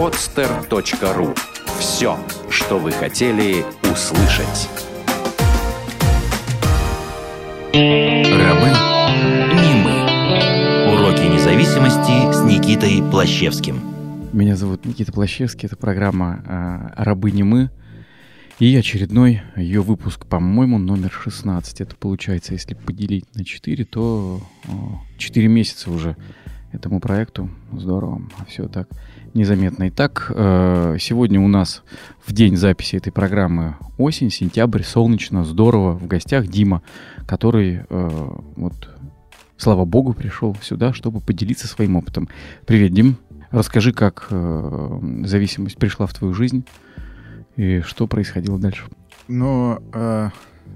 podster.ru Все, что вы хотели услышать. Рабы не мы. Уроки независимости с Никитой Плащевским. Меня зовут Никита Плащевский, это программа э, «Рабы не мы». И очередной ее выпуск, по-моему, номер 16. Это получается, если поделить на 4, то о, 4 месяца уже этому проекту. Здорово, все так незаметно. Итак, э, сегодня у нас в день записи этой программы осень, сентябрь, солнечно, здорово. В гостях Дима, который, э, вот, слава богу, пришел сюда, чтобы поделиться своим опытом. Привет, Дим. Расскажи, как э, зависимость пришла в твою жизнь и что происходило дальше. Ну, э,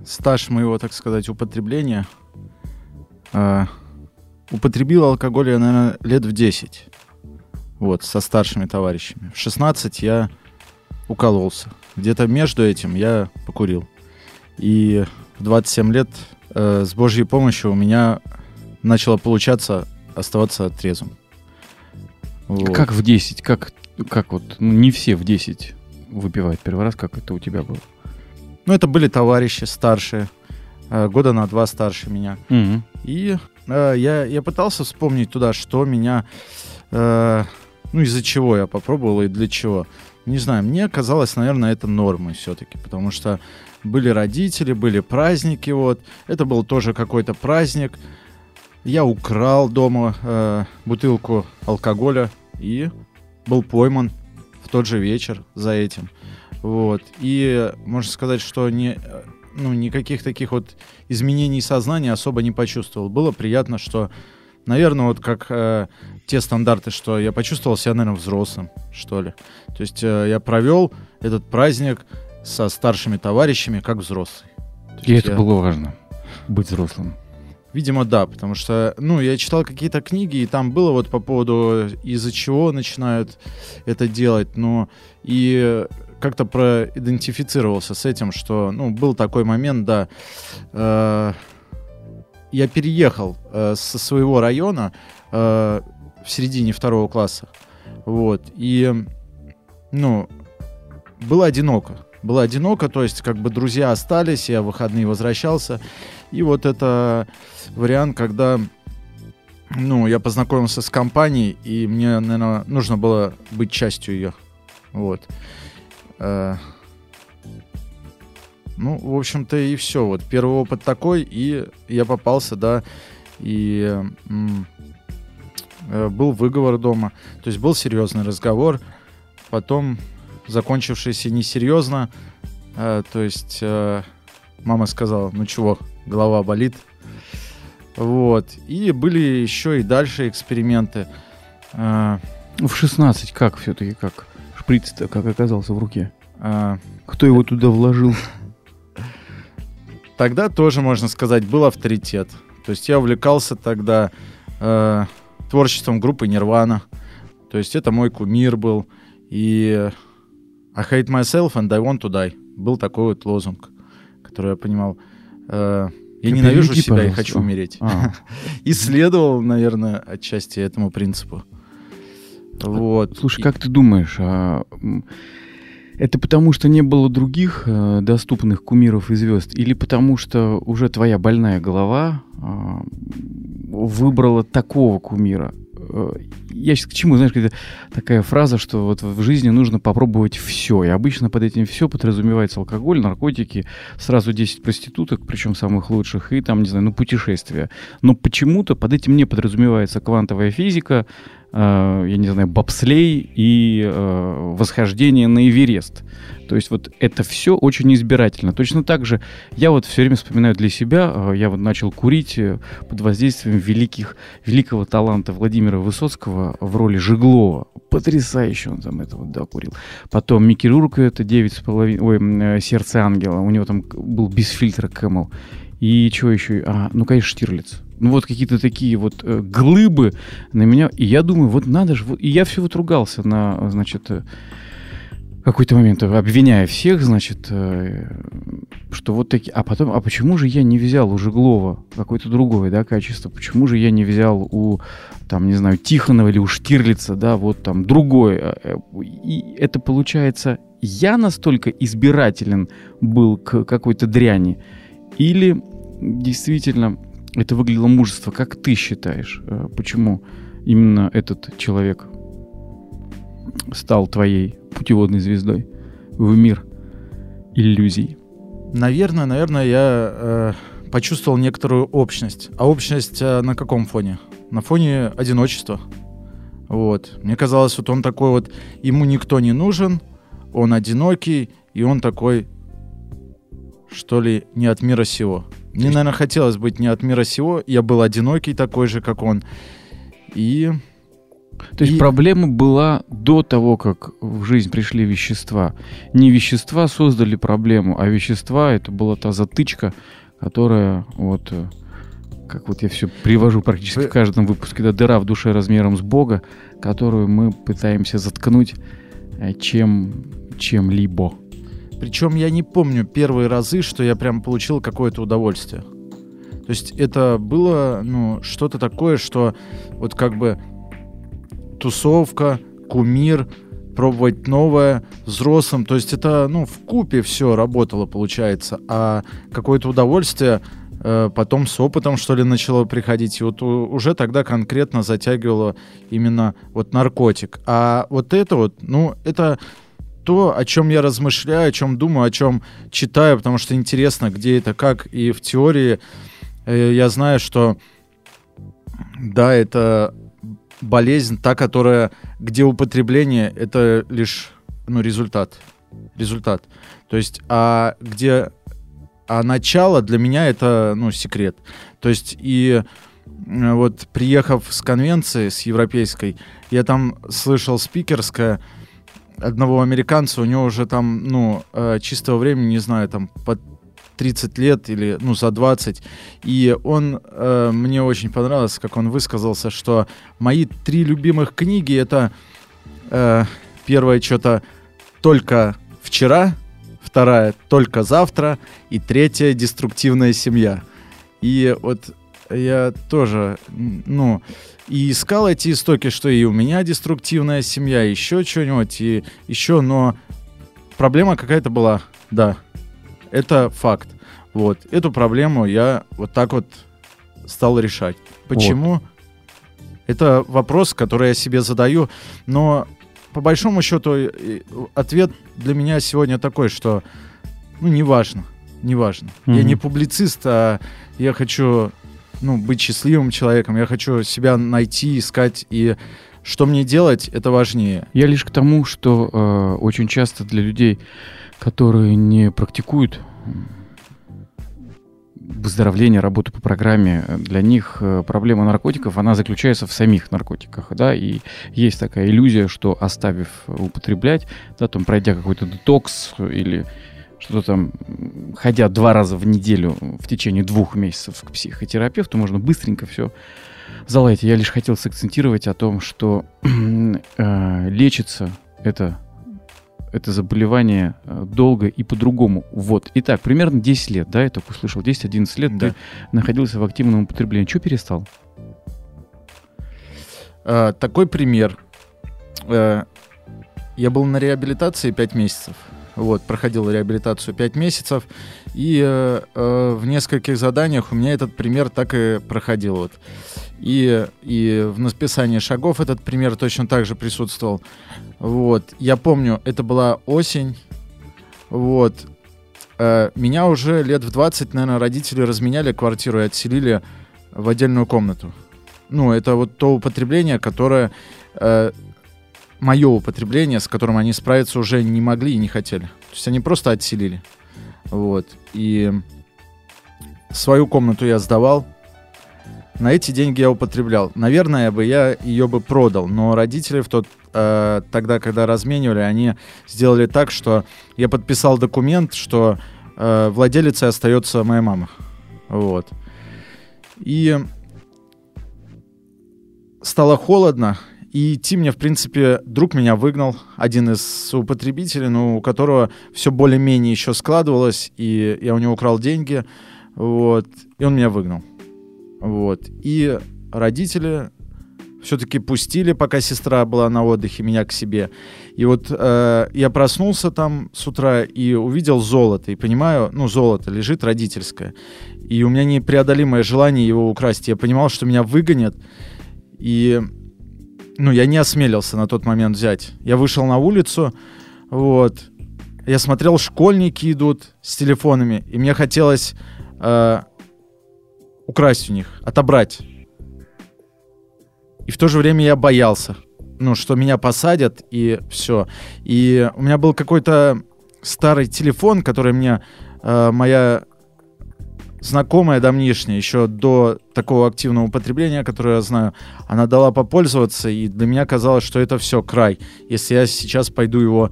стаж моего, так сказать, употребления. Э, употребил алкоголь я, наверное, лет в 10. Вот, со старшими товарищами. В 16 я укололся. Где-то между этим я покурил. И в 27 лет э, с Божьей помощью у меня начало получаться оставаться трезвым. Вот. Как в 10? Как, как вот, ну, не все в 10 выпивают первый раз, как это у тебя было? Ну, это были товарищи старшие, э, года на два старше меня. Угу. И э, я, я пытался вспомнить туда, что меня, э, ну, из-за чего я попробовал и для чего. Не знаю, мне казалось, наверное, это нормой все-таки, потому что были родители, были праздники, вот. Это был тоже какой-то праздник. Я украл дома э, бутылку алкоголя и был пойман в тот же вечер за этим. Вот. И можно сказать, что не, ну, никаких таких вот изменений сознания особо не почувствовал. Было приятно, что, наверное, вот как э, те стандарты, что я почувствовал себя, наверное, взрослым, что ли. То есть э, я провел этот праздник со старшими товарищами как взрослый. И это я... было важно, быть взрослым. Видимо, да, потому что, ну, я читал какие-то книги, и там было вот по поводу, из-за чего начинают это делать, но и как-то проидентифицировался с этим, что, ну, был такой момент, да, э, я переехал э, со своего района э, в середине второго класса, вот, и, ну, было одиноко, было одиноко, то есть как бы друзья остались, я в выходные возвращался, и вот это вариант, когда ну, я познакомился с компанией, и мне, наверное, нужно было быть частью ее. Вот. Э, ну, в общем-то, и все. Вот первый опыт такой, и я попался, да, и э, был выговор дома. То есть был серьезный разговор, потом закончившийся несерьезно. Э, то есть мама сказала, ну чего, голова болит. Вот. И были еще и дальше эксперименты. А, в 16 как все-таки, как шприц-то как оказался в руке? А, Кто его туда вложил? Тогда тоже, можно сказать, был авторитет. То есть я увлекался тогда э, творчеством группы Нирвана. То есть это мой кумир был. И I hate myself and I want to die. Был такой вот лозунг, который я понимал. Э, я Ты ненавижу себя пожалуйста. и хочу умереть. А. Исследовал, наверное, отчасти этому принципу. Вот. Слушай, как ты думаешь, а это потому, что не было других э, доступных кумиров и звезд, или потому, что уже твоя больная голова э, выбрала такого кумира? Э, я сейчас к чему, знаешь, такая фраза, что вот в жизни нужно попробовать все. И обычно под этим все подразумевается алкоголь, наркотики, сразу 10 проституток, причем самых лучших, и там, не знаю, ну, путешествия. Но почему-то под этим не подразумевается квантовая физика, э, я не знаю, бобслей и э, восхождение на Эверест. То есть вот это все очень избирательно. Точно так же я вот все время вспоминаю для себя, э, я вот начал курить э, под воздействием великих, великого таланта Владимира Высоцкого в роли Жиглова. Потрясающе он там это вот докурил. Потом Микки Рурк, это девять с половиной, ой, Сердце ангела, у него там был без фильтра Кэмл. И чего еще? А, ну, конечно, Штирлиц. Ну, вот какие-то такие вот э, глыбы на меня. И я думаю, вот надо же. Вот, и я все вот ругался на, значит, какой-то момент обвиняя всех, значит, э, что вот такие... А потом, а почему же я не взял у Жеглова какое-то другое, да, качество? Почему же я не взял у, там, не знаю, Тихонова или у Штирлица, да, вот там другое? Э, и это получается, я настолько избирателен был к какой-то дряни? Или действительно это выглядело мужество? Как ты считаешь, э, почему именно этот человек стал твоей путеводной звездой в мир иллюзий? Наверное, наверное, я э, почувствовал некоторую общность. А общность э, на каком фоне? На фоне одиночества. Вот. Мне казалось, вот он такой вот, ему никто не нужен, он одинокий, и он такой, что ли, не от мира сего. Мне, наверное, хотелось быть не от мира сего. Я был одинокий такой же, как он. И то есть и... проблема была до того, как в жизнь пришли вещества. Не вещества создали проблему, а вещества это была та затычка, которая вот э, как вот я все привожу практически Вы... в каждом выпуске, да, дыра в душе размером с Бога, которую мы пытаемся заткнуть э, чем, чем-либо. Причем я не помню первые разы, что я прям получил какое-то удовольствие. То есть это было, ну, что-то такое, что вот как бы тусовка, кумир, пробовать новое взрослым. То есть это, ну, в купе все работало, получается. А какое-то удовольствие э, потом с опытом, что ли, начало приходить. И вот уже тогда конкретно затягивало именно вот наркотик. А вот это вот, ну, это то, о чем я размышляю, о чем думаю, о чем читаю, потому что интересно, где это, как. И в теории э, я знаю, что да, это болезнь, та, которая, где употребление, это лишь ну, результат. Результат. То есть, а где а начало для меня это ну, секрет. То есть, и вот приехав с конвенции, с европейской, я там слышал спикерское одного американца, у него уже там, ну, э, чистого времени, не знаю, там под 30 лет или, ну, за 20. И он, э, мне очень понравилось, как он высказался, что мои три любимых книги это э, первое что-то только вчера, вторая только завтра и третья деструктивная семья. И вот я тоже, ну, и искал эти истоки, что и у меня деструктивная семья, еще что-нибудь, и еще, но проблема какая-то была, да, это факт. Вот. Эту проблему я вот так вот стал решать. Почему? Вот. Это вопрос, который я себе задаю, но по большому счету ответ для меня сегодня такой, что ну неважно, неважно. Mm-hmm. Я не публицист, а я хочу ну, быть счастливым человеком, я хочу себя найти, искать и что мне делать, это важнее. Я лишь к тому, что э, очень часто для людей, которые не практикуют выздоровление, работу по программе, для них э, проблема наркотиков, она заключается в самих наркотиках, да, и есть такая иллюзия, что оставив употреблять, да, там пройдя какой-то детокс или что-то там, ходя два раза в неделю в течение двух месяцев к психотерапевту, можно быстренько все заладить. Я лишь хотел сакцентировать о том, что э, лечится это это заболевание э, долго и по-другому. Вот. Итак, примерно 10 лет, да, я только услышал, 10-11 лет да. ты находился в активном употреблении. Что перестал? А, такой пример. А, я был на реабилитации 5 месяцев. Вот, проходил реабилитацию 5 месяцев. И э, э, в нескольких заданиях у меня этот пример так и проходил. Вот. И, и в написании шагов этот пример точно так же присутствовал. Вот. Я помню, это была осень. Вот. Э, меня уже лет в 20, наверное, родители разменяли квартиру и отселили в отдельную комнату. Ну, это вот то употребление, которое... Э, мое употребление, с которым они справиться уже не могли и не хотели. То есть они просто отселили. Вот. И свою комнату я сдавал на эти деньги я употреблял. Наверное, бы я ее бы продал, но родители в тот э, тогда, когда разменивали, они сделали так, что я подписал документ, что э, владелицей остается моя мама. Вот. И стало холодно, и идти мне, в принципе, друг меня выгнал, один из употребителей, ну, у которого все более-менее еще складывалось, и я у него украл деньги, вот, и он меня выгнал. Вот. И родители все-таки пустили, пока сестра была на отдыхе, меня к себе. И вот э, я проснулся там с утра и увидел золото. И понимаю, ну, золото лежит родительское. И у меня непреодолимое желание его украсть. Я понимал, что меня выгонят. И, ну, я не осмелился на тот момент взять. Я вышел на улицу, вот. Я смотрел, школьники идут с телефонами. И мне хотелось э, украсть у них, отобрать. И в то же время я боялся, ну, что меня посадят, и все. И у меня был какой-то старый телефон, который мне э, моя знакомая давнишняя, еще до такого активного употребления, которое я знаю, она дала попользоваться, и для меня казалось, что это все край, если я сейчас пойду его,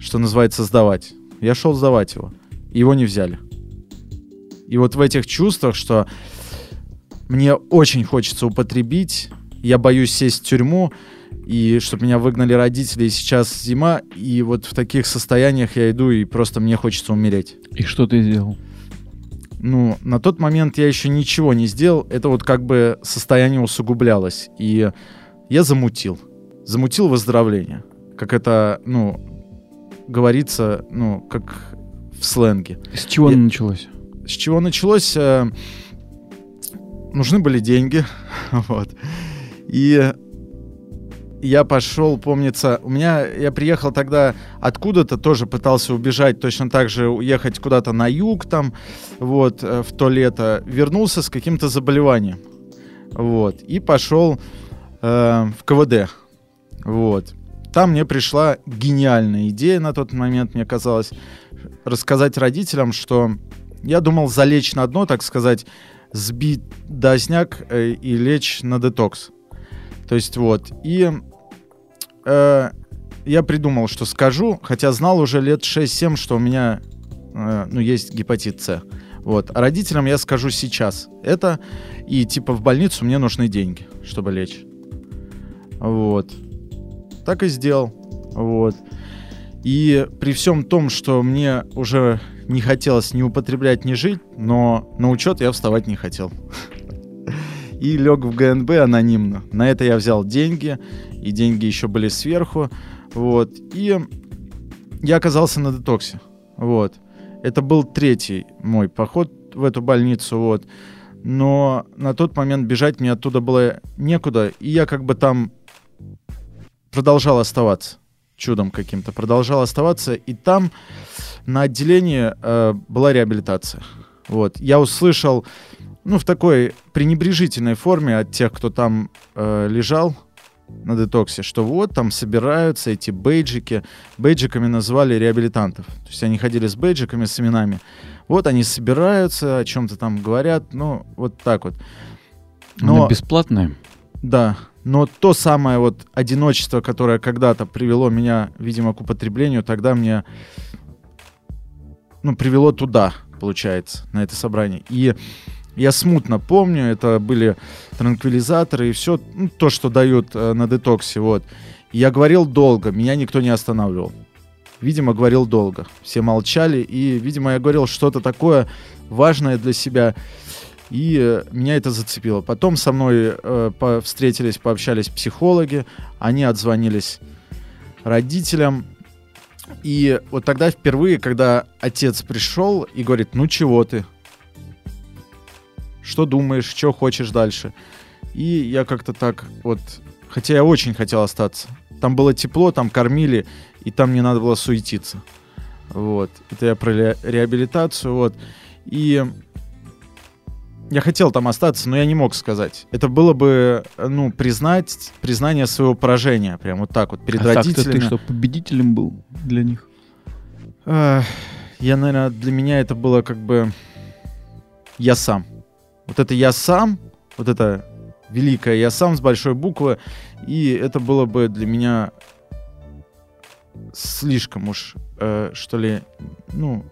что называется, сдавать. Я шел сдавать его, и его не взяли. И вот в этих чувствах, что мне очень хочется употребить, я боюсь сесть в тюрьму, и чтобы меня выгнали родители, и сейчас зима, и вот в таких состояниях я иду, и просто мне хочется умереть. И что ты сделал? Ну, на тот момент я еще ничего не сделал, это вот как бы состояние усугублялось, и я замутил. Замутил выздоровление, как это, ну, говорится, ну, как в сленге. С чего я... началось? С чего началось? Э, нужны были деньги, вот. И я пошел, помнится, у меня, я приехал тогда откуда-то, тоже пытался убежать, точно так же уехать куда-то на юг там, вот, э, в то лето, вернулся с каким-то заболеванием, вот, и пошел э, в КВД, вот. Там мне пришла гениальная идея на тот момент, мне казалось, рассказать родителям, что я думал залечь на дно, так сказать, сбить досняк э, и лечь на детокс. То есть вот. И э, я придумал, что скажу, хотя знал уже лет 6-7, что у меня э, ну, есть гепатит С. Вот. А родителям я скажу сейчас это, и типа в больницу мне нужны деньги, чтобы лечь. Вот. Так и сделал. Вот. И при всем том, что мне уже не хотелось ни употреблять, ни жить, но на учет я вставать не хотел и лег в ГНБ анонимно. На это я взял деньги, и деньги еще были сверху, вот, и я оказался на детоксе, вот. Это был третий мой поход в эту больницу, вот. Но на тот момент бежать мне оттуда было некуда, и я как бы там продолжал оставаться чудом каким-то, продолжал оставаться, и там на отделении э, была реабилитация. Вот. Я услышал ну, в такой пренебрежительной форме от тех, кто там э, лежал на детоксе, что вот там собираются эти бейджики. Бейджиками называли реабилитантов. То есть они ходили с бейджиками, с именами. Вот они собираются, о чем-то там говорят, ну, вот так вот. Но, Она бесплатная? Да. Но то самое вот одиночество, которое когда-то привело меня, видимо, к употреблению, тогда мне, ну, привело туда, получается, на это собрание. И я смутно помню, это были транквилизаторы и все, ну, то, что дают э, на детоксе, вот. Я говорил долго, меня никто не останавливал. Видимо, говорил долго. Все молчали, и, видимо, я говорил что-то такое важное для себя, и э, меня это зацепило. Потом со мной э, по встретились, пообщались психологи, они отзвонились родителям, и вот тогда впервые, когда отец пришел и говорит, ну чего ты, что думаешь, что хочешь дальше. И я как-то так вот, хотя я очень хотел остаться. Там было тепло, там кормили, и там не надо было суетиться. Вот. Это я про ре- реабилитацию, вот. И я хотел там остаться, но я не мог сказать. Это было бы, ну, признать, признание своего поражения, прям вот так вот, перед а родителями. ты что, победителем был для них? я, наверное, для меня это было как бы я сам. Вот это я сам, вот это великое я сам с большой буквы, и это было бы для меня слишком уж, э, что ли, ну,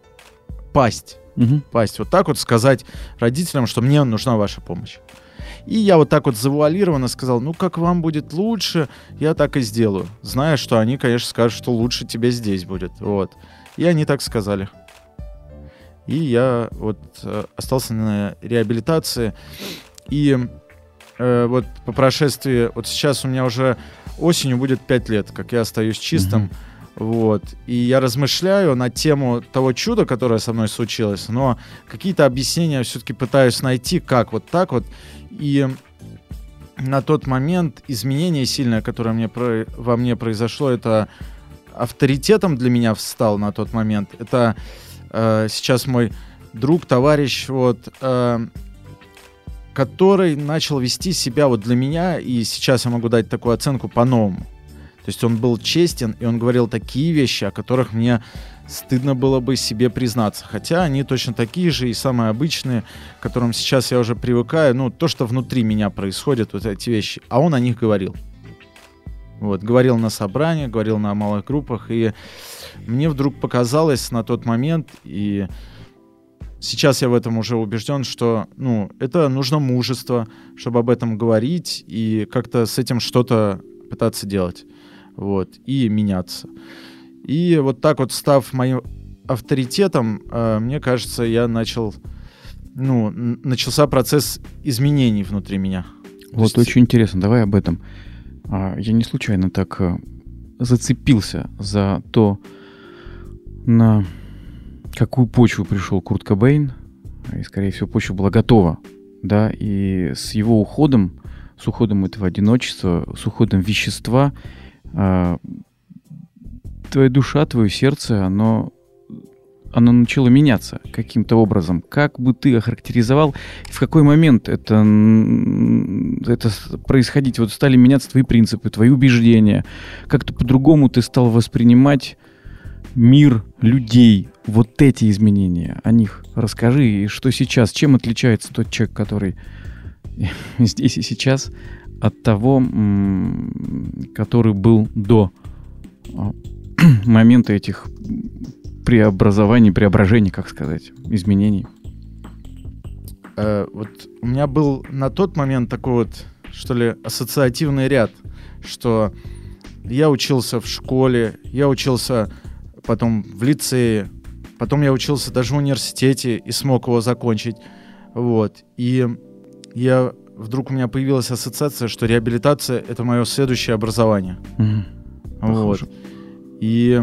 пасть. Угу. Пасть. Вот так вот сказать родителям, что мне нужна ваша помощь. И я вот так вот завуалированно сказал, ну, как вам будет лучше, я так и сделаю. Зная, что они, конечно, скажут, что лучше тебе здесь будет. Вот. И они так сказали. И я вот э, остался на реабилитации. И э, вот по прошествии, вот сейчас у меня уже осенью будет 5 лет, как я остаюсь чистым. Mm-hmm. Вот. И я размышляю на тему того чуда, которое со мной случилось, но какие-то объяснения все-таки пытаюсь найти, как вот так вот. И на тот момент изменение сильное, которое мне про, во мне произошло, это авторитетом для меня встал на тот момент. Это э, сейчас мой друг, товарищ, вот, э, который начал вести себя вот для меня, и сейчас я могу дать такую оценку по-новому. То есть он был честен, и он говорил такие вещи, о которых мне стыдно было бы себе признаться. Хотя они точно такие же и самые обычные, к которым сейчас я уже привыкаю. Ну, то, что внутри меня происходит, вот эти вещи. А он о них говорил. Вот, говорил на собраниях, говорил на малых группах. И мне вдруг показалось на тот момент, и сейчас я в этом уже убежден, что ну, это нужно мужество, чтобы об этом говорить и как-то с этим что-то пытаться делать вот, и меняться. И вот так вот, став моим авторитетом, э, мне кажется, я начал, ну, начался процесс изменений внутри меня. Вот есть... очень интересно, давай об этом. А, я не случайно так э, зацепился за то, на какую почву пришел Курт Кобейн, и, скорее всего, почва была готова, да, и с его уходом, с уходом этого одиночества, с уходом вещества а, твоя душа, твое сердце, оно, оно начало меняться каким-то образом. Как бы ты охарактеризовал, в какой момент это, это происходить? Вот стали меняться твои принципы, твои убеждения. Как-то по-другому ты стал воспринимать мир людей, вот эти изменения, о них расскажи, и что сейчас, чем отличается тот человек, который здесь и сейчас, от того, который был до а, момента этих преобразований, преображений, как сказать, изменений? Э, вот у меня был на тот момент такой вот, что ли, ассоциативный ряд, что я учился в школе, я учился потом в лицее, потом я учился даже в университете и смог его закончить. Вот. И я вдруг у меня появилась ассоциация, что реабилитация — это мое следующее образование. Угу. Вот. И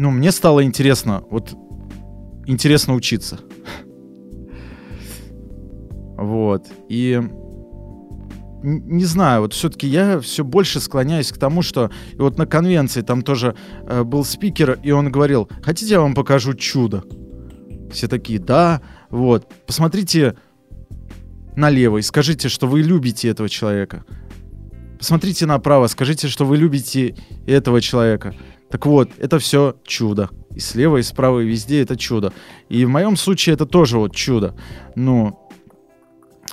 ну, мне стало интересно, вот интересно учиться. Вот. И не знаю, вот все-таки я все больше склоняюсь к тому, что и вот на конвенции там тоже э, был спикер, и он говорил, хотите я вам покажу чудо? Все такие, да, вот, посмотрите налево и скажите, что вы любите этого человека. Посмотрите направо, скажите, что вы любите этого человека. Так вот, это все чудо. И слева, и справа, и везде это чудо. И в моем случае это тоже вот чудо. Ну,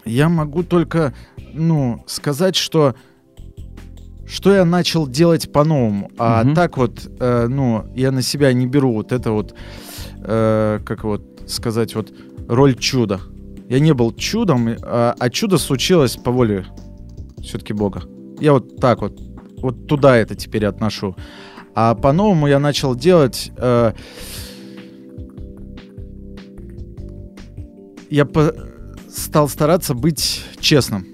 я могу только, ну, сказать, что что я начал делать по-новому. А угу. так вот, э, ну, я на себя не беру вот это вот, э, как вот сказать, вот роль чуда. Я не был чудом, а, а чудо случилось по воле все-таки Бога. Я вот так вот, вот туда это теперь отношу. А по-новому я начал делать... Э, я по стал стараться быть честным.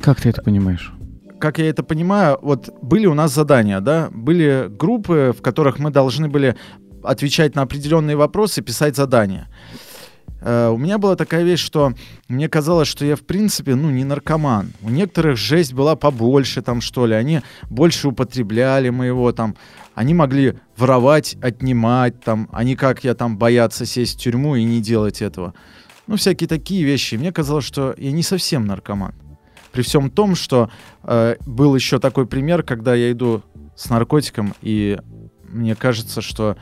Как ты это понимаешь? Как я это понимаю, вот были у нас задания, да, были группы, в которых мы должны были отвечать на определенные вопросы, писать задания. Uh, у меня была такая вещь, что мне казалось, что я, в принципе, ну, не наркоман. У некоторых жесть была побольше, там, что ли. Они больше употребляли моего, там. Они могли воровать, отнимать, там. Они, как я, там, боятся сесть в тюрьму и не делать этого. Ну, всякие такие вещи. Мне казалось, что я не совсем наркоман. При всем том, что uh, был еще такой пример, когда я иду с наркотиком, и мне кажется, что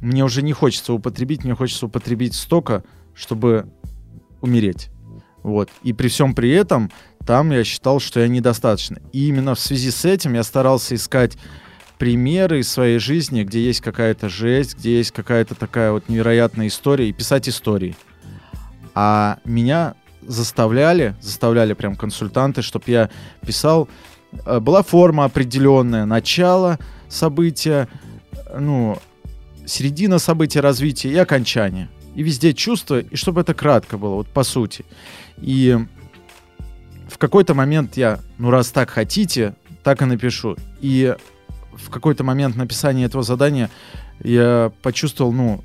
мне уже не хочется употребить, мне хочется употребить столько, чтобы умереть. Вот. И при всем при этом там я считал, что я недостаточно. И именно в связи с этим я старался искать примеры из своей жизни, где есть какая-то жесть, где есть какая-то такая вот невероятная история, и писать истории. А меня заставляли, заставляли прям консультанты, чтобы я писал. Э, была форма определенная, начало события, ну, середина события, развития и окончание. И везде чувство, и чтобы это кратко было, вот по сути. И в какой-то момент я, ну раз так хотите, так и напишу. И в какой-то момент написания этого задания я почувствовал, ну,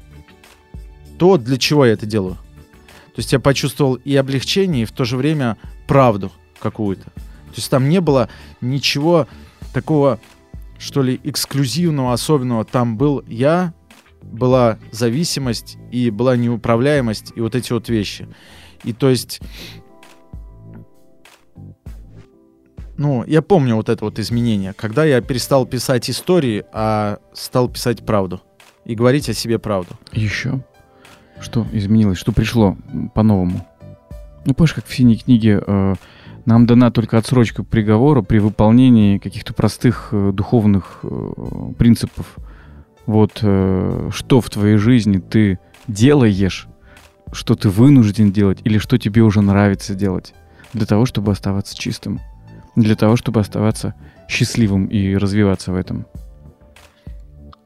то, для чего я это делаю. То есть я почувствовал и облегчение, и в то же время правду какую-то. То есть там не было ничего такого, что ли, эксклюзивного, особенного. Там был я, была зависимость и была неуправляемость, и вот эти вот вещи. И то есть ну, я помню вот это вот изменение, когда я перестал писать истории, а стал писать правду и говорить о себе правду. Еще? Что изменилось? Что пришло по-новому? Ну, помнишь, как в синей книге э, нам дана только отсрочка приговора при выполнении каких-то простых э, духовных э, принципов. Вот э, что в твоей жизни ты делаешь, что ты вынужден делать или что тебе уже нравится делать для того, чтобы оставаться чистым для того, чтобы оставаться счастливым и развиваться в этом?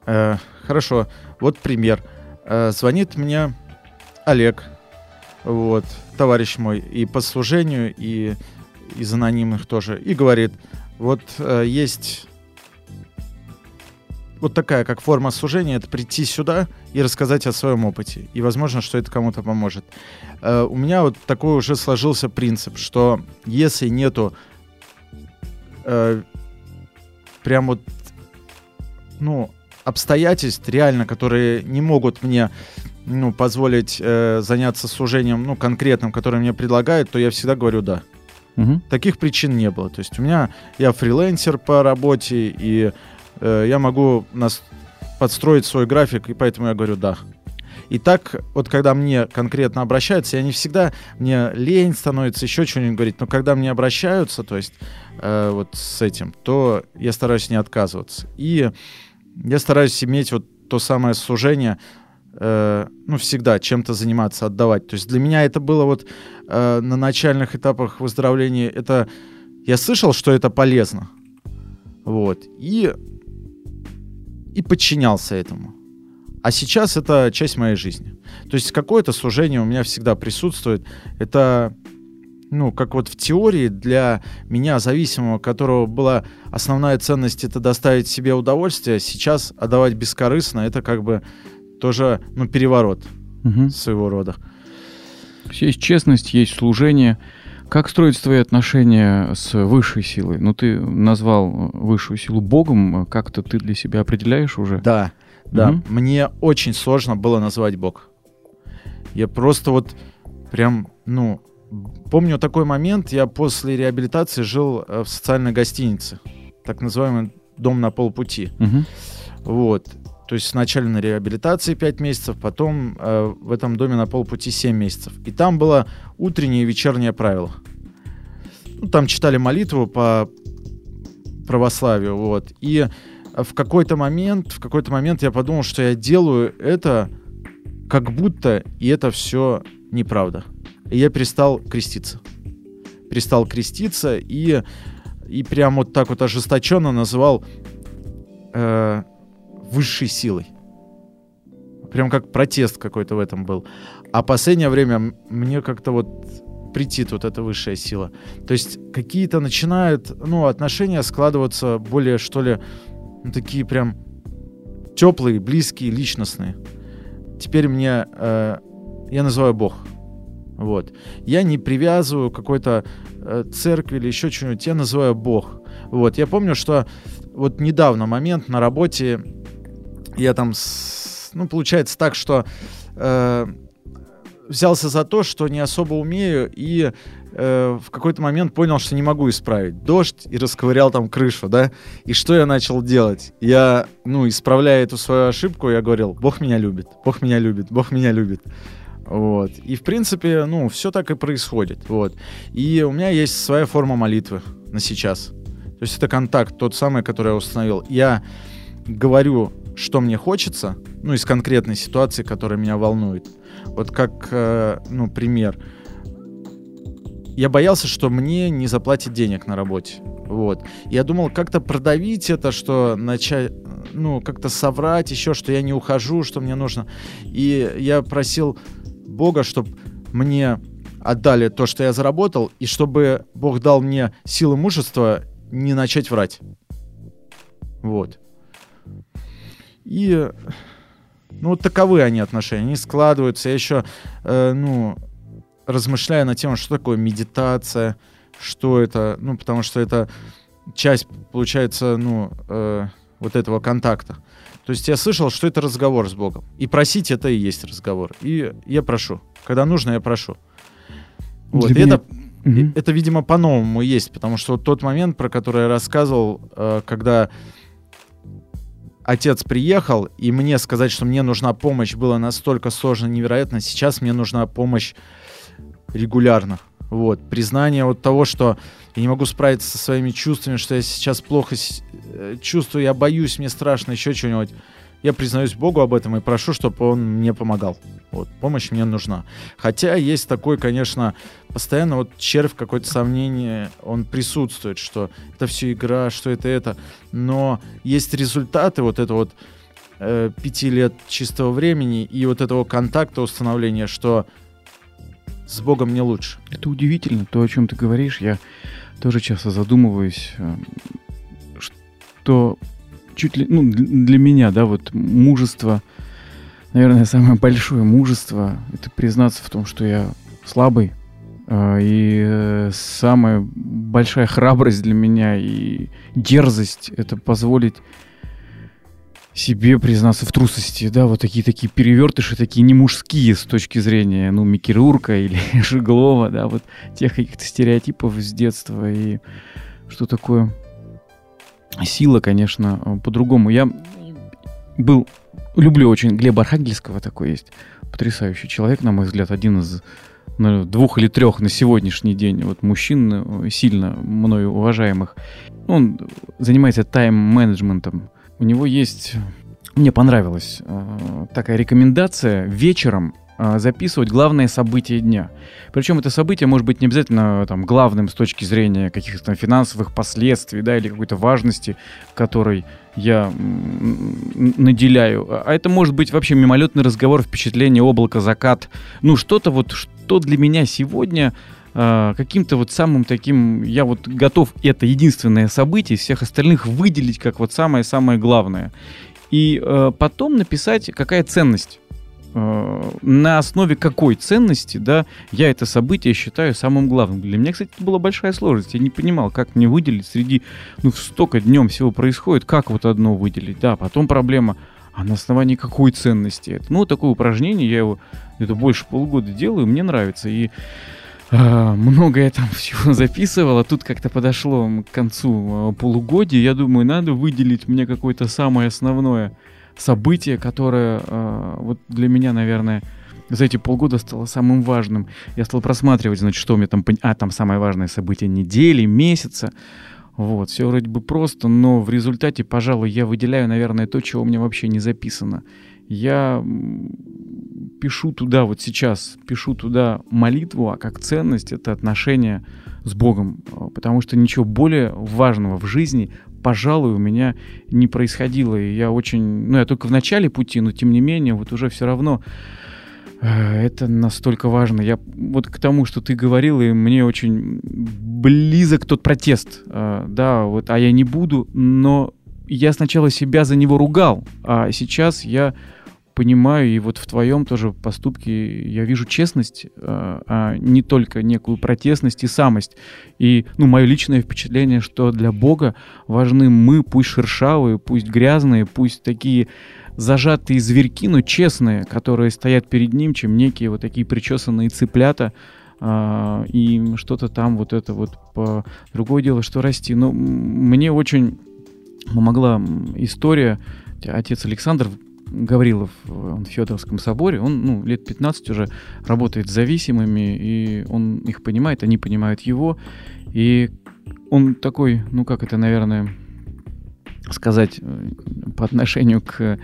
Э, хорошо. Вот пример. Э, звонит мне Олег, вот, товарищ мой, и по служению, и из анонимных тоже, и говорит, вот э, есть вот такая, как форма служения, это прийти сюда и рассказать о своем опыте. И, возможно, что это кому-то поможет. Э, у меня вот такой уже сложился принцип, что если нету э, прям вот, ну, обстоятельств реально, которые не могут мне ну, позволить э, заняться служением, ну, конкретным, которое мне предлагают, то я всегда говорю «да». Угу. Таких причин не было. То есть у меня, я фрилансер по работе, и э, я могу нас подстроить свой график, и поэтому я говорю «да». И так, вот когда мне конкретно обращаются, я не всегда, мне лень становится еще что-нибудь говорить, но когда мне обращаются, то есть э, вот с этим, то я стараюсь не отказываться. И я стараюсь иметь вот то самое служение, э, ну, всегда чем-то заниматься, отдавать. То есть для меня это было вот э, на начальных этапах выздоровления, это я слышал, что это полезно. Вот. И, и подчинялся этому. А сейчас это часть моей жизни. То есть какое-то служение у меня всегда присутствует. Это, ну, как вот в теории для меня, зависимого, которого была основная ценность, это доставить себе удовольствие, сейчас отдавать бескорыстно, это как бы тоже, ну, переворот угу. своего рода. Есть честность, есть служение. Как строятся твои отношения с высшей силой? Ну, ты назвал высшую силу Богом, как-то ты для себя определяешь уже? Да, да, угу. мне очень сложно было назвать Бог. Я просто вот прям, ну, помню такой момент, я после реабилитации жил э, в социальной гостинице, так называемый дом на полпути. Угу. Вот. То есть сначала на реабилитации 5 месяцев, потом э, в этом доме на полпути 7 месяцев. И там было утреннее и вечернее правило. Ну, там читали молитву по православию, вот. И в какой-то момент, в какой-то момент я подумал, что я делаю это как будто, и это все неправда. И я перестал креститься. Перестал креститься и, и прям вот так вот ожесточенно называл э, высшей силой. Прям как протест какой-то в этом был. А последнее время мне как-то вот притит вот эта высшая сила. То есть какие-то начинают, ну, отношения складываться более, что ли, ну, такие прям теплые, близкие, личностные. Теперь мне, э, я называю Бог. Вот. Я не привязываю какой-то э, церкви или еще что-нибудь, я называю Бог. Вот. Я помню, что вот недавно момент на работе, я там, с, ну, получается так, что э, взялся за то, что не особо умею, и э, в какой-то момент понял, что не могу исправить дождь, и расковырял там крышу, да. И что я начал делать? Я, ну, исправляя эту свою ошибку, я говорил, Бог меня любит, Бог меня любит, Бог меня любит. Вот. И, в принципе, ну, все так и происходит. Вот. И у меня есть своя форма молитвы на сейчас. То есть это контакт, тот самый, который я установил. Я говорю, что мне хочется, ну, из конкретной ситуации, которая меня волнует. Вот как, э, ну, пример. я боялся, что мне не заплатят денег на работе. Вот. Я думал как-то продавить это, что начать, ну, как-то соврать еще, что я не ухожу, что мне нужно. И я просил Бога, чтобы мне отдали то, что я заработал, и чтобы Бог дал мне силы мужества не начать врать. Вот. И ну, вот таковы они отношения. Они складываются. Я еще, э, ну, размышляю над тем, что такое медитация, что это, ну, потому что это часть, получается, ну, э, вот этого контакта. То есть я слышал, что это разговор с Богом. И просить это и есть разговор. И я прошу. Когда нужно, я прошу. Вот. И это, угу. это, видимо, по-новому есть, потому что вот тот момент, про который я рассказывал, э, когда отец приехал, и мне сказать, что мне нужна помощь, было настолько сложно, невероятно. Сейчас мне нужна помощь регулярно. Вот, признание вот того, что я не могу справиться со своими чувствами, что я сейчас плохо э, чувствую, я боюсь, мне страшно, еще чего-нибудь. Я признаюсь Богу об этом и прошу, чтобы Он мне помогал. Вот, помощь мне нужна. Хотя есть такой, конечно, постоянно вот червь, какое-то сомнение, он присутствует, что это все игра, что это это. Но есть результаты вот это вот э, пяти лет чистого времени и вот этого контакта установления, что с Богом не лучше. Это удивительно, то, о чем ты говоришь. Я тоже часто задумываюсь, э, что чуть ли, ну, для меня, да, вот мужество, наверное, самое большое мужество, это признаться в том, что я слабый, э, и э, самая большая храбрость для меня и дерзость это позволить себе признаться в трусости, да, вот такие такие перевертыши, такие не мужские с точки зрения, ну, Микки Рурка или Жиглова, да, вот тех каких-то стереотипов с детства и что такое сила, конечно, по-другому. Я был, люблю очень Глеба Архангельского, такой есть потрясающий человек, на мой взгляд, один из ну, двух или трех на сегодняшний день вот мужчин сильно мною уважаемых. Он занимается тайм-менеджментом, у него есть... Мне понравилась э, такая рекомендация вечером э, записывать главное событие дня. Причем это событие может быть не обязательно там, главным с точки зрения каких-то финансовых последствий да, или какой-то важности, которой я наделяю. А это может быть вообще мимолетный разговор, впечатление, облако, закат. Ну, что-то вот, что для меня сегодня э, каким-то вот самым таким, я вот готов это единственное событие из всех остальных выделить как вот самое-самое главное. И э, потом написать, какая ценность э, на основе какой ценности, да, я это событие считаю самым главным. Для меня, кстати, это была большая сложность. Я не понимал, как мне выделить среди, ну, столько днем всего происходит, как вот одно выделить, да, потом проблема, а на основании какой ценности это? Ну, такое упражнение, я его это больше полугода делаю, мне нравится, и а, много я там всего записывал, а тут как-то подошло к концу а, полугодия. Я думаю, надо выделить мне какое-то самое основное событие, которое а, вот для меня, наверное, за эти полгода стало самым важным. Я стал просматривать, значит, что у меня там... А, там самое важное событие недели, месяца. Вот, все вроде бы просто, но в результате, пожалуй, я выделяю, наверное, то, чего у меня вообще не записано. Я пишу туда вот сейчас, пишу туда молитву, а как ценность это отношение с Богом, а, потому что ничего более важного в жизни, пожалуй, у меня не происходило. И я очень, ну, я только в начале пути, но тем не менее, вот уже все равно э, это настолько важно. Я вот к тому, что ты говорил, и мне очень близок тот протест, э, да, вот, а я не буду, но я сначала себя за него ругал, а сейчас я понимаю, и вот в твоем тоже поступке я вижу честность, а, а не только некую протестность и самость. И, ну, мое личное впечатление, что для Бога важны мы, пусть шершавые, пусть грязные, пусть такие зажатые зверьки, но честные, которые стоят перед ним, чем некие вот такие причесанные цыплята, а, и что-то там вот это вот по... Другое дело, что расти. Но мне очень помогла история. Отец Александр Гаврилов, он в Федоровском соборе, он ну, лет 15 уже работает с зависимыми, и он их понимает, они понимают его. И он такой, ну как это, наверное, сказать э, по отношению к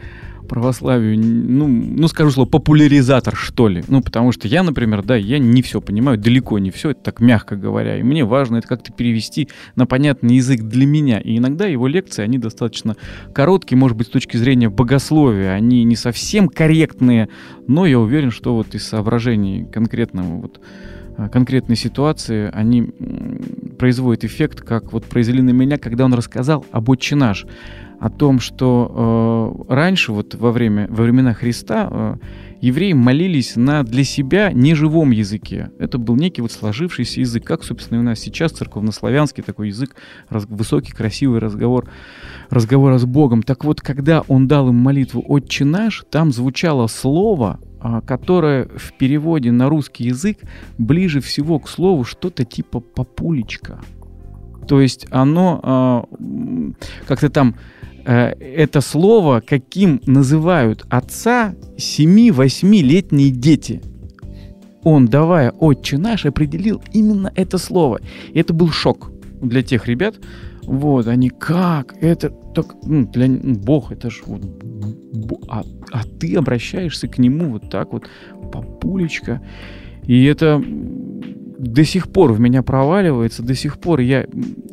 православию, ну, ну, скажу слово, популяризатор, что ли. Ну, потому что я, например, да, я не все понимаю, далеко не все, это так мягко говоря. И мне важно это как-то перевести на понятный язык для меня. И иногда его лекции, они достаточно короткие, может быть, с точки зрения богословия. Они не совсем корректные, но я уверен, что вот из соображений конкретного вот конкретной ситуации, они производят эффект, как вот произвели на меня, когда он рассказал об «Отче наш» о том, что э, раньше, вот во, время, во времена Христа, э, евреи молились на для себя неживом языке. Это был некий вот сложившийся язык, как, собственно, и у нас сейчас церковнославянский такой язык, раз, высокий, красивый разговор, разговора с Богом. Так вот, когда он дал им молитву «Отче наш», там звучало слово, э, которое в переводе на русский язык ближе всего к слову что-то типа «папулечка». То есть оно э, как-то там Э, это слово, каким называют отца 7-8-летние дети. Он, давая «Отче наш», определил именно это слово. И это был шок для тех ребят. Вот, они как? Это так, ну, для ну, Бог, это же вот, а, а ты обращаешься к нему вот так вот, папулечка. И это до сих пор в меня проваливается, до сих пор я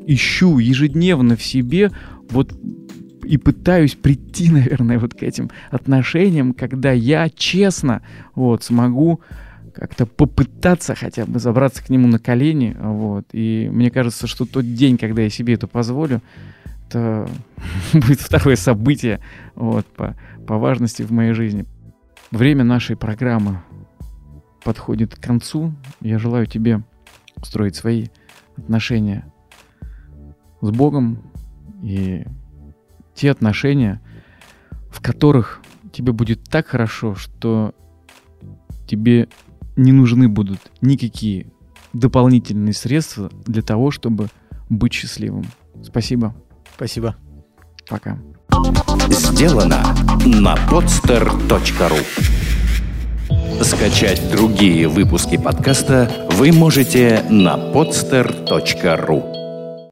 ищу ежедневно в себе вот и пытаюсь прийти, наверное, вот к этим отношениям, когда я честно вот смогу как-то попытаться хотя бы забраться к нему на колени, вот. И мне кажется, что тот день, когда я себе это позволю, это будет второе событие вот, по, по важности в моей жизни. Время нашей программы подходит к концу. Я желаю тебе строить свои отношения с Богом и те отношения, в которых тебе будет так хорошо, что тебе не нужны будут никакие дополнительные средства для того, чтобы быть счастливым. Спасибо. Спасибо. Пока. Сделано на podster.ru Скачать другие выпуски подкаста вы можете на podster.ru